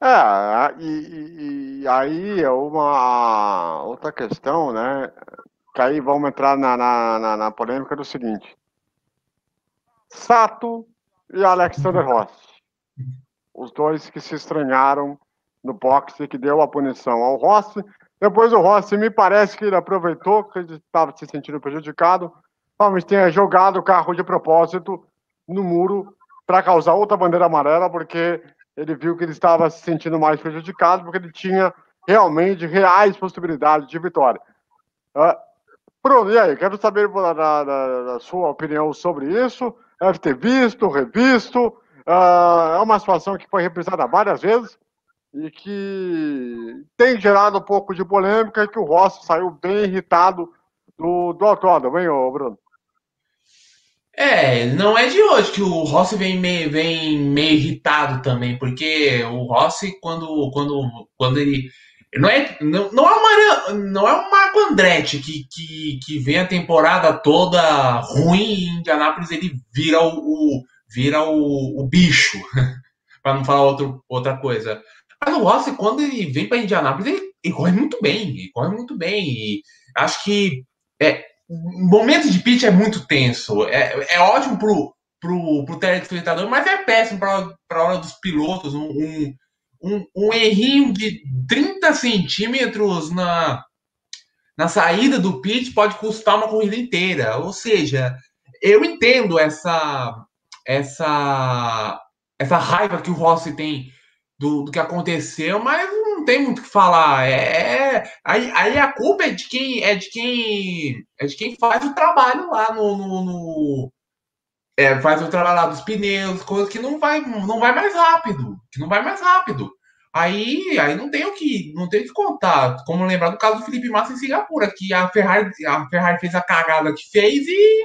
É, e, e, aí é uma outra questão, né? Que aí vamos entrar na, na, na, na polêmica do seguinte: Sato e Alexander Rossi, os dois que se estranharam no boxe que deu a punição ao Rossi. Depois o Rossi me parece que ele aproveitou que ele estava se sentindo prejudicado, talvez tenha jogado o carro de propósito no muro para causar outra bandeira amarela, porque ele viu que ele estava se sentindo mais prejudicado porque ele tinha realmente reais possibilidades de vitória. Uh, Bruno, e aí? Quero saber da, da, da, sua opinião sobre isso. Deve ter visto, revisto. Uh, é uma situação que foi reprisada várias vezes e que tem gerado um pouco de polêmica e que o Rossi saiu bem irritado do, do autódromo, hein, Bruno? É, não é de hoje que o Rossi vem meio, vem meio irritado também, porque o Rossi, quando, quando, quando ele. Não é, não, não é uma, não é um Marco Andretti que, que, que vem a temporada toda ruim em Indianápolis, ele vira o, o vira o, o bicho, para não falar outro, outra coisa. Mas o Rossi, quando ele vem para Indianápolis, ele, ele, corre muito bem, ele corre muito bem. E acho que é, momento de pitch é muito tenso. É, é ótimo pro, pro, pro telespectador, mas é péssimo para a hora dos pilotos. Um, um, um, errinho de 30 centímetros na, na saída do pitch pode custar uma corrida inteira. Ou seja, eu entendo essa essa essa raiva que o Rossi tem do, do que aconteceu, mas tem muito o que falar. É, é, aí, aí a culpa é de quem é de quem é de quem faz o trabalho lá no, no, no é, faz o trabalho lá dos pneus, coisas que não vai não vai mais rápido, que não vai mais rápido. Aí, aí não tem o que não tem o que contar. Como lembrar do caso do Felipe Massa em Singapura, que a Ferrari a Ferrari fez a cagada que fez e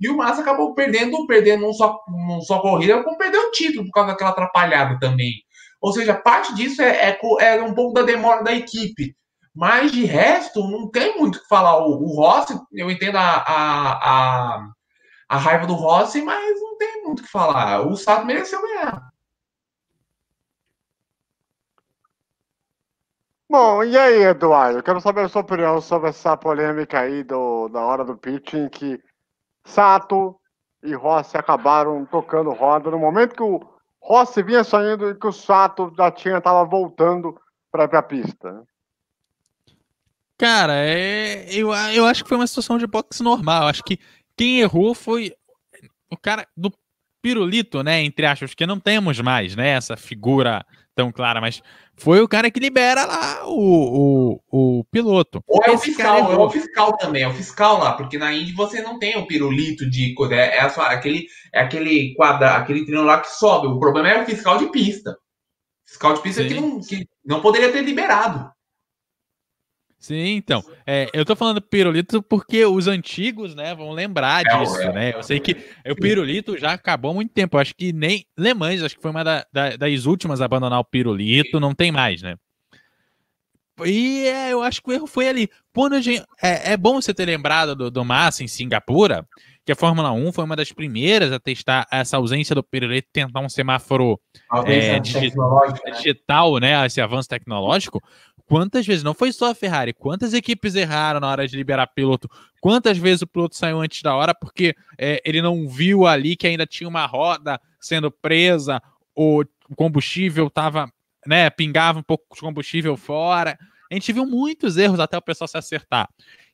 e o Massa acabou perdendo, perdendo não só, não só corrida, como perdeu o título por causa daquela atrapalhada também. Ou seja, parte disso é, é, é um pouco da demora da equipe. Mas de resto, não tem muito o que falar. O, o Rossi, eu entendo a, a, a, a, raiva do Rossi, mas não tem muito o que falar. O Sato mereceu ganhar. Bom, e aí, Eduardo? Eu quero saber a sua opinião sobre essa polêmica aí do, da hora do pitching, que Sato e Rossi acabaram tocando roda no momento que o Rossi vinha saindo e que o Sato já tinha estava voltando para a pista. Né? Cara, é, eu, eu acho que foi uma situação de boxe normal. Acho que quem errou foi o cara do pirulito, né? Entre aspas, que não temos mais, né? Essa figura tão clara, mas foi o cara que libera lá o, o, o piloto. Ou é o fiscal, é o fiscal também, é o fiscal lá, porque na Indy você não tem o pirulito de é, é só, aquele é aquele quadra, aquele treino lá que sobe. O problema é o fiscal de pista. Fiscal de pista que não, que não poderia ter liberado. Sim, então. É, eu tô falando pirulito porque os antigos, né, vão lembrar é, disso, é, né? Eu sei que o pirulito já acabou há muito tempo. Eu acho que nem Le Mans, acho que foi uma da, da, das últimas a abandonar o pirulito, não tem mais, né? e é, eu acho que o erro foi ali. Quando gente, é, é bom você ter lembrado do, do Massa em Singapura, que a Fórmula 1 foi uma das primeiras a testar essa ausência do pirulito, tentar um semáforo é, né? digital, né? Esse avanço tecnológico. Quantas vezes, não foi só a Ferrari, quantas equipes erraram na hora de liberar piloto? Quantas vezes o piloto saiu antes da hora porque é, ele não viu ali que ainda tinha uma roda sendo presa, o combustível estava, né, pingava um pouco de combustível fora. A gente viu muitos erros até o pessoal se acertar.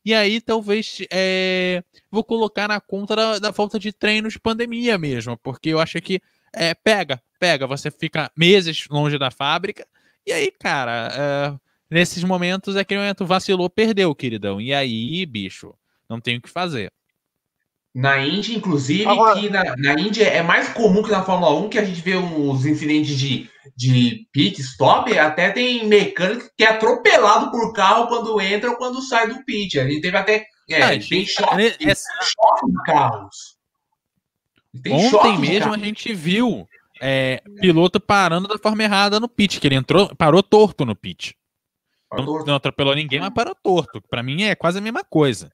E aí, talvez, é, vou colocar na conta da, da, falta de treino de pandemia mesmo, porque eu acho que é, pega, pega, você fica meses longe da fábrica, e aí, cara, é, nesses momentos, aquele momento vacilou, perdeu, queridão. E aí, bicho, não tem o que fazer. Na Índia, inclusive, Agora... que na, na Índia é mais comum que na Fórmula 1 que a gente vê uns incidentes de, de pit stop, até tem mecânico que é atropelado por carro quando entra ou quando sai do pit. A gente teve até. É, ah, tem choque, é, é... choque de carros. Tem Ontem mesmo a gente viu é, piloto parando da forma errada no pit, que ele entrou, parou torto no pit. Não, não, atropelou ninguém, mas parou torto. Para mim é quase a mesma coisa.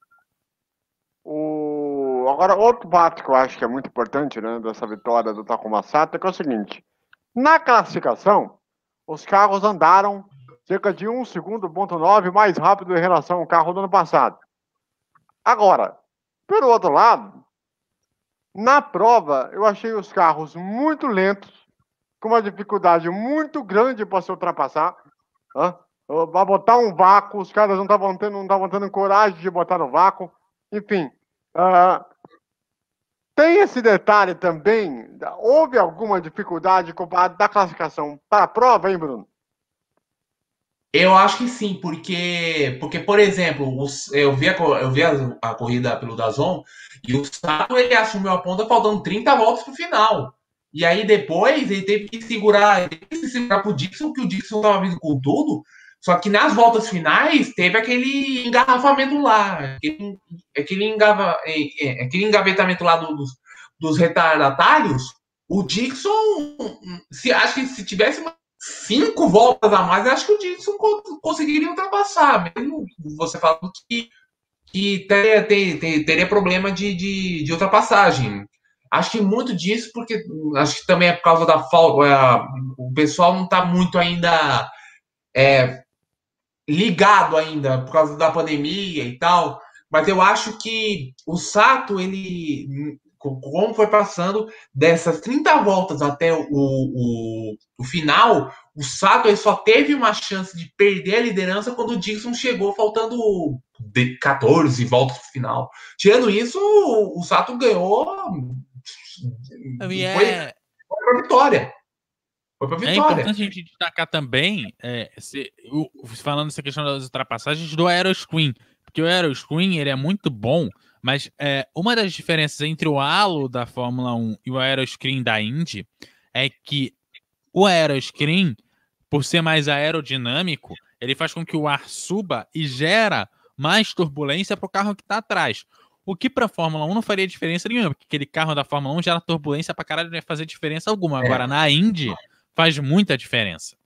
O... Agora, outro fato que eu acho que é muito importante né, dessa vitória do Takuma Sato é, que é o seguinte: na classificação, os carros andaram cerca de 1 segundo, ponto 9 mais rápido em relação ao carro do ano passado. Agora, pelo outro lado, na prova, eu achei os carros muito lentos, com uma dificuldade muito grande para se ultrapassar. Vai botar um vácuo, os caras não estavam tendo, não estavam tendo coragem de botar no vácuo. Enfim, uh, tem esse detalhe também. Houve alguma dificuldade da classificação para a prova, hein, Bruno? Eu acho que sim, porque, porque por exemplo, os, eu vi, a, eu vi a, a, corrida pelo Dazon e o Sato ele assumiu a ponta faltando 30 voltas para o final. E aí depois ele teve que segurar, ele teve que se segurar pro Dixon, que o Dixon estava vindo com tudo. Só que nas voltas finais teve aquele engarrafamento lá, aquele, aquele, engava, é, é, aquele engavetamento lá dos, dos retardatários. O Dixon, se acho que se tivesse cinco voltas a mais, acho que o Dixon conseguiria ultrapassar, mesmo você falando que, que teria, ter, teria problema de, de, de, ultrapassagem. Acho que muito disso, porque acho que também é por causa da falta. É, o pessoal não está muito ainda é, ligado ainda por causa da pandemia e tal, mas eu acho que o Sato, ele, como foi passando dessas 30 voltas até o, o, o final, o Sato ele só teve uma chance de perder a liderança quando o Dixon chegou faltando 14 voltas para o final. Tirando isso, o, o Sato ganhou. Foi, foi para vitória. Foi pra é vitória. É importante a gente destacar também, é, se, o, falando essa questão das ultrapassagens, do Aeroscreen. Porque o Aeroscreen ele é muito bom, mas é, uma das diferenças entre o halo da Fórmula 1 e o Aeroscreen da Indy é que o Aeroscreen, por ser mais aerodinâmico, ele faz com que o ar suba e gera mais turbulência para o carro que está atrás. O que para a Fórmula 1 não faria diferença nenhuma, porque aquele carro da Fórmula 1 gera turbulência para caralho, não ia fazer diferença alguma. É. Agora, na Indy, faz muita diferença.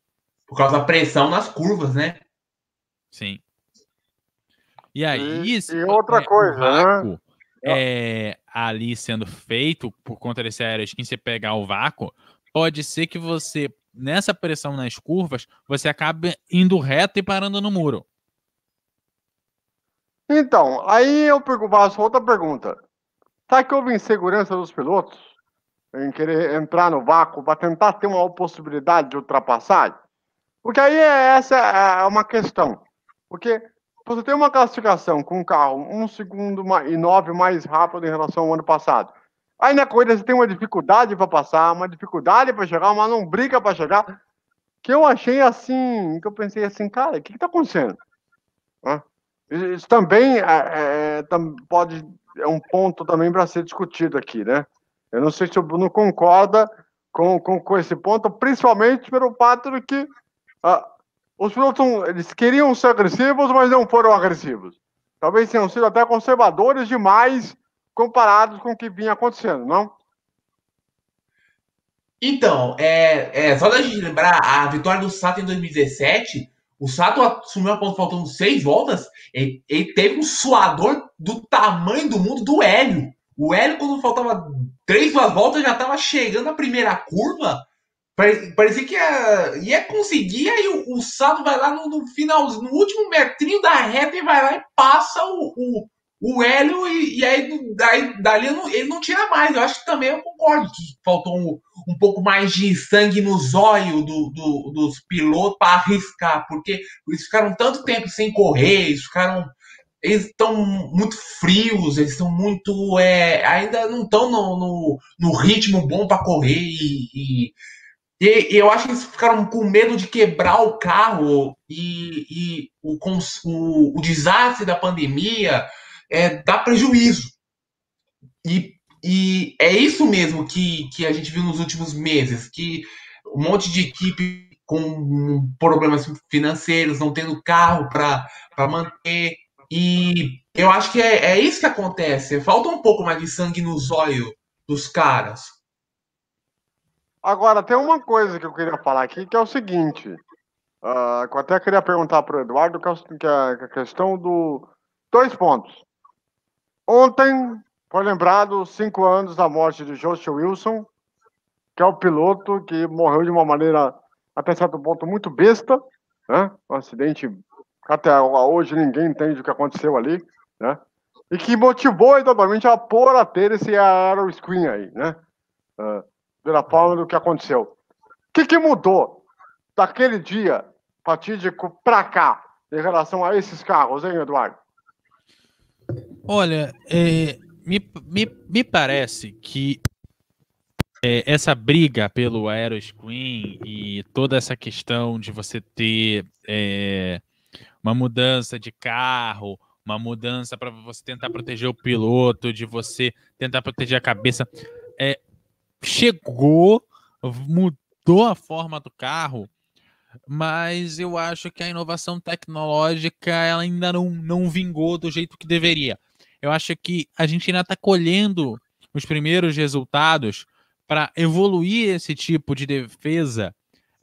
Por causa da pressão nas curvas, né? Sim. E aí. E, e outra é, coisa, vácuo, né? É, ali sendo feito por conta desse aeroskin, você pegar o vácuo, pode ser que você, nessa pressão nas curvas, você acabe indo reto e parando no muro. Então, aí eu faço outra pergunta. Será que houve insegurança dos pilotos? Em querer entrar no vácuo para tentar ter uma possibilidade de ultrapassagem? Porque aí é, essa é uma questão. Porque você tem uma classificação com um carro um segundo e nove mais rápido em relação ao ano passado. Aí na corrida você tem uma dificuldade para passar, uma dificuldade para chegar, uma briga para chegar. Que eu achei assim, que eu pensei assim, cara, o que está acontecendo? Isso também é, é, pode é um ponto também para ser discutido aqui, né? Eu não sei se o Bruno concorda com, com, com esse ponto, principalmente pelo fato de que ah, os pilotos eles queriam ser agressivos, mas não foram agressivos. Talvez tenham sido até conservadores demais comparados com o que vinha acontecendo, não? Então, é, é só da gente lembrar, a vitória do Sato em 2017, O Sato assumiu a ponta faltando seis voltas, ele, ele, teve um suador do tamanho do mundo do Hélio. O Hélio, quando faltava três duas voltas, já estava chegando na primeira curva. Parecia que ia, ia conseguir, aí o, o Sato vai lá no, no final, no último metrinho da reta e vai lá e passa o, o, o Hélio e, e aí daí, dali não, ele não tira mais. Eu acho que também eu concordo que faltou um, um pouco mais de sangue no zóio do, do, dos pilotos para arriscar, porque eles ficaram tanto tempo sem correr, eles ficaram. Eles estão muito frios, eles estão muito. É, ainda não estão no, no, no, ritmo bom para correr e, e e, eu acho que eles ficaram com medo de quebrar o carro e, e o, o, o, desastre da pandemia é, dá prejuízo. E, e é isso mesmo que, que a gente viu nos últimos meses, que um monte de equipe com problemas financeiros, não tendo carro para manter. E eu acho que é, é isso que acontece. Falta um pouco mais de sangue no zóio dos caras. Agora, tem uma coisa que eu queria falar aqui, que é o seguinte. Uh, eu até queria perguntar para o Eduardo, que é, é a questão do. Dois pontos. Ontem foi lembrado cinco anos da morte de Joshua Wilson, que é o piloto que morreu de uma maneira, até certo ponto, muito besta, né? Um acidente até hoje ninguém entende o que aconteceu ali, né? E que motivou exatamente a pôr a ter esse aero screen aí, né? Uh, pela forma do que aconteceu. O que, que mudou daquele dia fatídico para cá em relação a esses carros, hein, Eduardo? Olha, é, me, me, me parece que é, essa briga pelo Aeroscreen e toda essa questão de você ter é, uma mudança de carro, uma mudança para você tentar proteger o piloto, de você tentar proteger a cabeça, é, chegou, mudou a forma do carro, mas eu acho que a inovação tecnológica ela ainda não, não vingou do jeito que deveria. Eu acho que a gente ainda está colhendo os primeiros resultados para evoluir esse tipo de defesa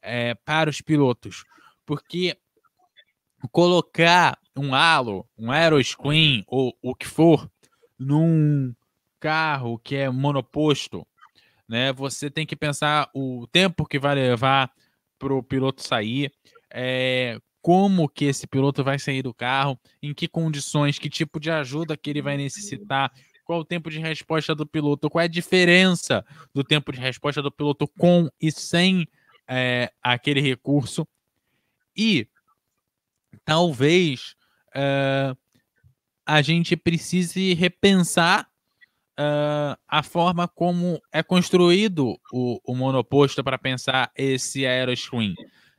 é, para os pilotos, porque colocar um halo, um aeroscreen ou o que for num carro que é monoposto, né? Você tem que pensar o tempo que vai levar para o piloto sair, é, como que esse piloto vai sair do carro, em que condições, que tipo de ajuda que ele vai necessitar, qual o tempo de resposta do piloto, qual é a diferença do tempo de resposta do piloto com e sem é, aquele recurso. E talvez é, a gente precise repensar uh, a forma como é construído o, o monoposto para pensar esse aeroscreen.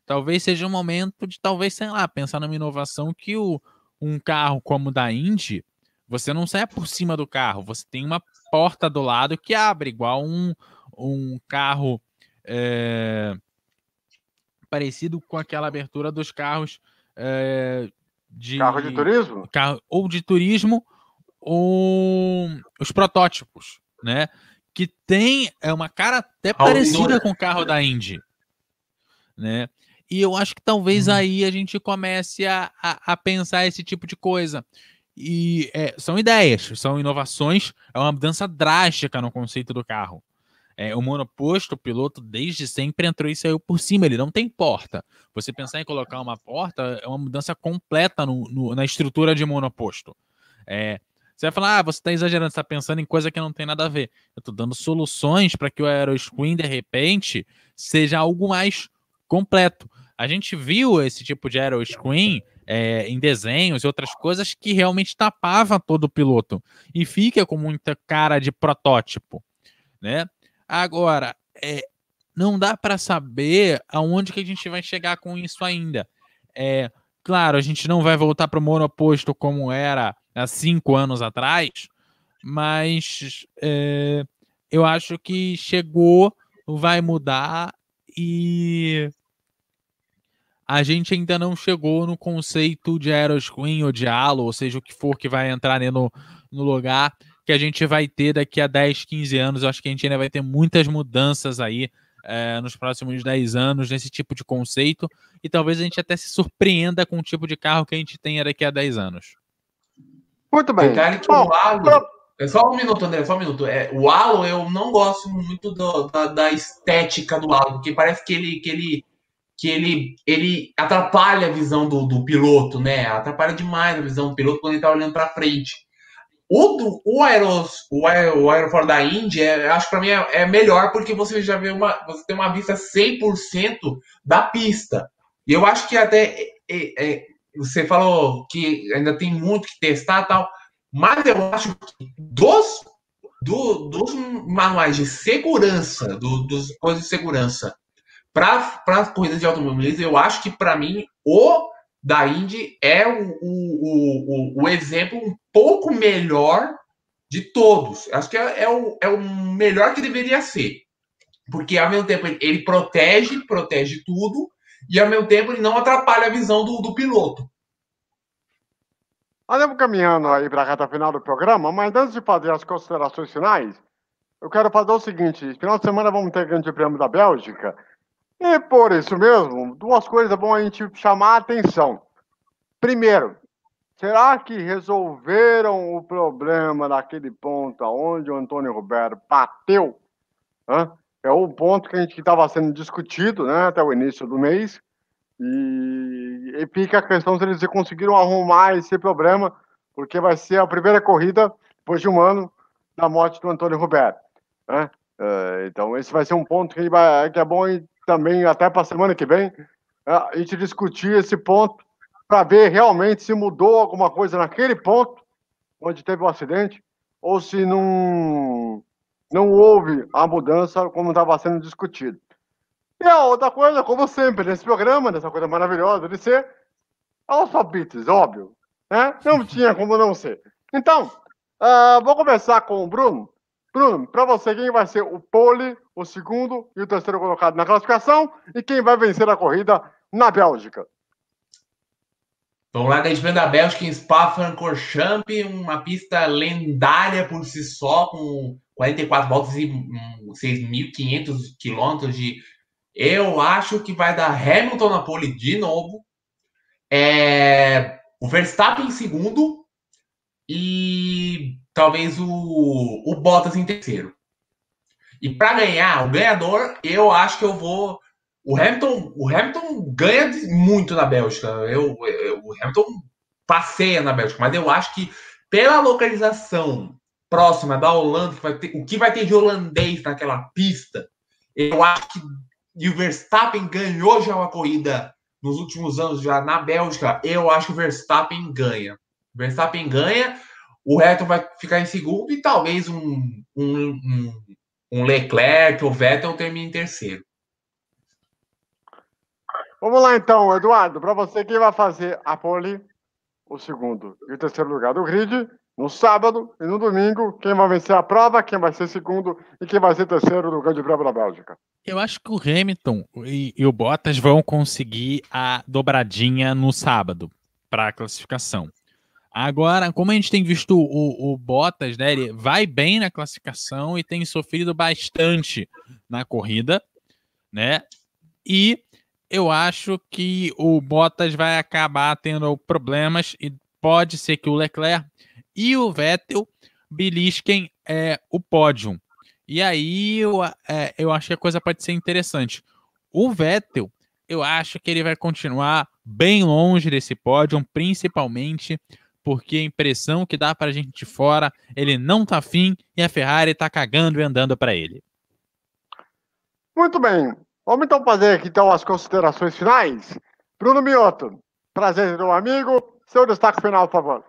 Talvez seja um momento de talvez, sei lá, pensar numa inovação que o, um carro como o da Indy, você não sai por cima do carro, você tem uma porta do lado que abre, igual um, um carro é, parecido com aquela abertura dos carros é, de carro de turismo, carro, ou de turismo, ou os protótipos, né? Que tem é uma cara até parecida com o carro da Indy, né? E eu acho que talvez uhum. aí a gente comece a, a, a, pensar esse tipo de coisa. E é, são ideias, são inovações, é uma mudança drástica no conceito do carro. É, o monoposto, o piloto, desde sempre entrou e saiu por cima, ele não tem porta. Você pensar em colocar uma porta é uma mudança completa no, no, na estrutura de monoposto. É, você vai falar, ah, você está exagerando, está pensando em coisa que não tem nada a ver. Eu estou dando soluções para que o Aeroscreen, de repente, seja algo mais completo. A gente viu esse tipo de aero screen é, em desenhos e outras coisas que realmente tapava todo o piloto e fica com muita cara de protótipo, né? Agora, é, não dá para saber aonde que a gente vai chegar com isso ainda. É, claro, a gente não vai voltar para o monoposto como era há cinco anos atrás, mas é, eu acho que chegou, vai mudar e a gente ainda não chegou no conceito de Aeroscreen ou de Halo, ou seja, o que for que vai entrar no, no lugar que a gente vai ter daqui a 10, 15 anos. Eu acho que a gente ainda vai ter muitas mudanças aí é, nos próximos 10 anos nesse tipo de conceito e talvez a gente até se surpreenda com o tipo de carro que a gente tenha daqui a 10 anos. Muito bem. Detalhe que o Halo, é só um minuto, André, só um minuto. É, o Halo, eu não gosto muito do, da, da, estética do Halo, porque parece que ele, que ele, que ele, ele atrapalha a visão do, do piloto, né? Atrapalha demais a visão do piloto quando ele tá olhando para frente. O, do, o, Aeros, o, o Aerofort da Indy, é, acho que para mim é, é, melhor porque você já vê uma, você tem uma vista 100% da pista. E eu acho que até é, é, você falou que ainda tem muito que testar tal, mas eu acho que dos, do, dos manuais de segurança, do, dos coisas de segurança para as corridas de automobilismo, eu acho que para mim o da Indy é o, o, o, o, exemplo um pouco melhor de todos. Acho que é, é, o, é o melhor que deveria ser. Porque ao mesmo tempo ele protege, protege tudo, e ao mesmo tempo ele não atrapalha a visão do, do piloto. Nós estamos caminhando aí para a reta final do programa, mas antes de fazer as considerações finais, eu quero fazer o seguinte: final de semana vamos ter Grande Prêmio da Bélgica. E por isso mesmo, duas coisas bom a gente chamar a atenção. Primeiro, será que resolveram o problema naquele ponto onde o Antônio Roberto bateu? É o ponto que a gente estava sendo discutido né, até o início do mês. E, e fica a questão se eles conseguiram arrumar esse problema, porque vai ser a primeira corrida, depois de um ano, da morte do Antônio Roberto. Né? Uh, então, esse vai ser um ponto que, vai, que é bom também, até para a semana que vem, uh, a gente discutir esse ponto para ver realmente se mudou alguma coisa naquele ponto onde teve o um acidente ou se não, não houve a mudança como estava sendo discutido. E a outra coisa, como sempre, nesse programa, nessa coisa maravilhosa de ser, é palpites, óbvio. Né? Não tinha como não ser. Então, uh, vou começar com o Bruno. Bruno, para você, quem vai ser o pole, o segundo e o terceiro colocado na classificação e quem vai vencer a corrida na Bélgica? Vamos lá, Grande Prêmio da Bélgica em Spa-Francorchamps, uma pista lendária por si só, com 44 voltas e 6.500 quilômetros de eu acho que vai dar Hamilton na pole de novo. É, o Verstappen em segundo. E talvez o, o Bottas em terceiro. E para ganhar, o ganhador, eu acho que eu vou. O Hamilton, o Hamilton ganha muito na Bélgica. Eu, eu, o Hamilton passeia na Bélgica, mas eu acho que pela localização próxima da Holanda, que ter, o que vai ter de holandês naquela pista, eu acho que e o Verstappen ganhou já uma corrida nos últimos anos já na Bélgica, eu acho que o Verstappen ganha. O Verstappen ganha, o Hamilton vai ficar em segundo e talvez um, um, um, um Leclerc ou Vettel termine em terceiro. Vamos lá então, Eduardo, para você quem vai fazer a pole, o segundo e o terceiro lugar do grid, no sábado e no domingo, quem vai vencer a prova, quem vai ser segundo e quem vai ser terceiro no Grande Prêmio da Bélgica. Eu acho que o Hamilton e, e o Bottas vão conseguir a dobradinha no sábado para a classificação. Agora, como a gente tem visto o, o Bottas, né, ele vai bem na classificação e tem sofrido bastante na corrida, né? E eu acho que o Bottas vai acabar tendo problemas e pode ser que o Leclerc e o Vettel belisquem é, o pódio. E aí eu, é, eu acho que a coisa pode ser interessante. O Vettel, eu acho que ele vai continuar bem longe desse pódio, principalmente porque a impressão que dá para a gente de fora, ele não tá afim e a Ferrari tá cagando e andando para ele. Muito bem. Vamos então fazer aqui então as considerações finais. Bruno Mioto, prazer ser meu amigo. Seu destaque final, por favor.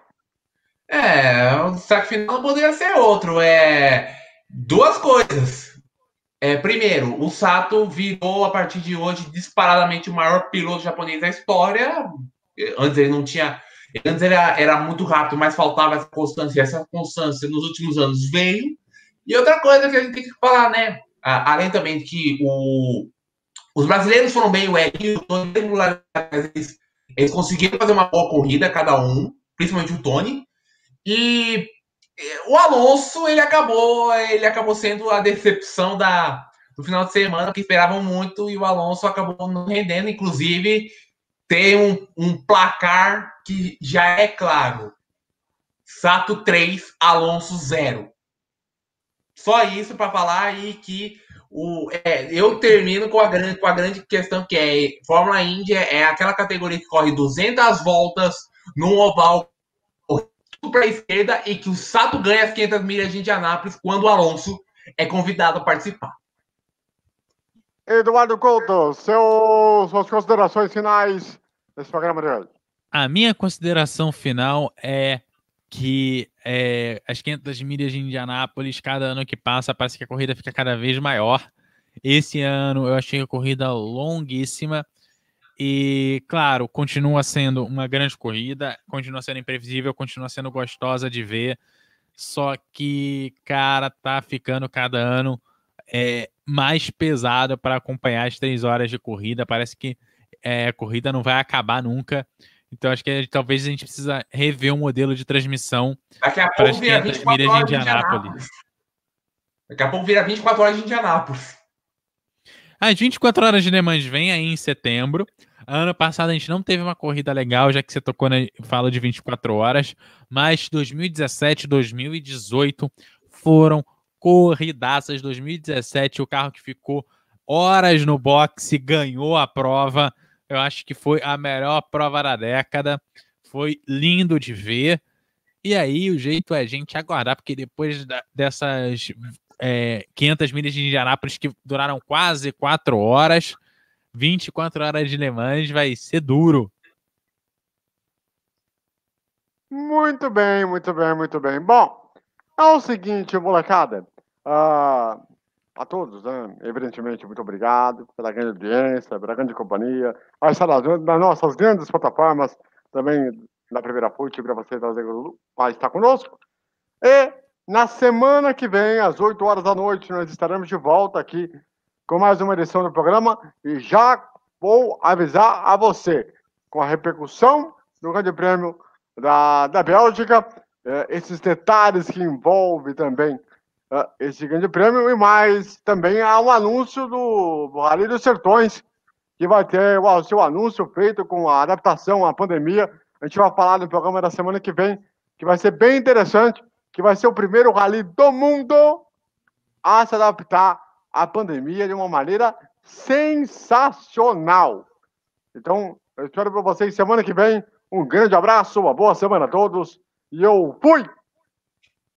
É, o destaque final poderia ser outro. É duas coisas. É, primeiro, o Sato virou a partir de hoje disparadamente o maior piloto japonês da história. Antes ele não tinha. Antes era, era muito rápido, mas faltava essa constância. Essa constância nos últimos anos veio. E outra coisa que a gente tem que falar, né? Além também que o, os brasileiros foram bem, o Elinho, o eles, eles conseguiram fazer uma boa corrida, cada um, principalmente o Tony. E o Alonso, ele acabou, ele acabou sendo a decepção da, no final de semana que esperavam muito e o Alonso acabou não rendendo, inclusive tem um, um placar que já é claro. Sato 3, Alonso 0. Só isso para falar aí que o, é, eu termino com a, grande, com a grande questão que é Fórmula Indy é aquela categoria que corre 200 voltas num oval para a esquerda e que o Sato ganha as 500 milhas de Indianápolis quando o Alonso é convidado a participar. Eduardo Couto, seu, suas considerações finais desse programa de hoje. A minha consideração final é que é, as 500 milhas de Indianápolis, cada ano que passa, parece que a corrida fica cada vez maior. Esse ano eu achei a corrida longuíssima e, claro, continua sendo uma grande corrida, continua sendo imprevisível, continua sendo gostosa de ver. Só que, cara, tá ficando cada ano é, mais pesado para acompanhar as três horas de corrida. Parece que é, a corrida não vai acabar nunca. Então acho que talvez a gente precisa rever o um modelo de transmissão para as 500 milhas de Indianápolis. Daqui a pouco vira 24 horas de Indianápolis. As 24 horas de Le Mans vem aí em setembro. Ano passado a gente não teve uma corrida legal, já que você tocou na fala de 24 horas, mas 2017 2018 foram corridaças. 2017, o carro que ficou horas no boxe ganhou a prova. Eu acho que foi a melhor prova da década. Foi lindo de ver. E aí, o jeito é a gente aguardar, porque depois da, dessas é, 500 milhas de Indianápolis que duraram quase 4 horas, 24 horas de Le Mans vai ser duro. Muito bem, muito bem, muito bem. Bom, é o seguinte, molecada. Uh, a todos, né? evidentemente, muito obrigado pela grande audiência, pela grande companhia, as das nossas grandes plataformas, também da Primeira Fute, para você vai estar conosco. E na semana que vem, às 8 horas da noite, nós estaremos de volta aqui com mais uma edição do programa e já vou avisar a você com a repercussão do Grande Prêmio da, da Bélgica, eh, esses detalhes que envolvem também esse grande prêmio, e mais também há um anúncio do Rally dos Sertões, que vai ter o seu anúncio feito com a adaptação à pandemia. A gente vai falar no programa da semana que vem, que vai ser bem interessante, que vai ser o primeiro rally do mundo a se adaptar à pandemia de uma maneira sensacional. Então, eu espero para vocês semana que vem. Um grande abraço, uma boa semana a todos e eu fui!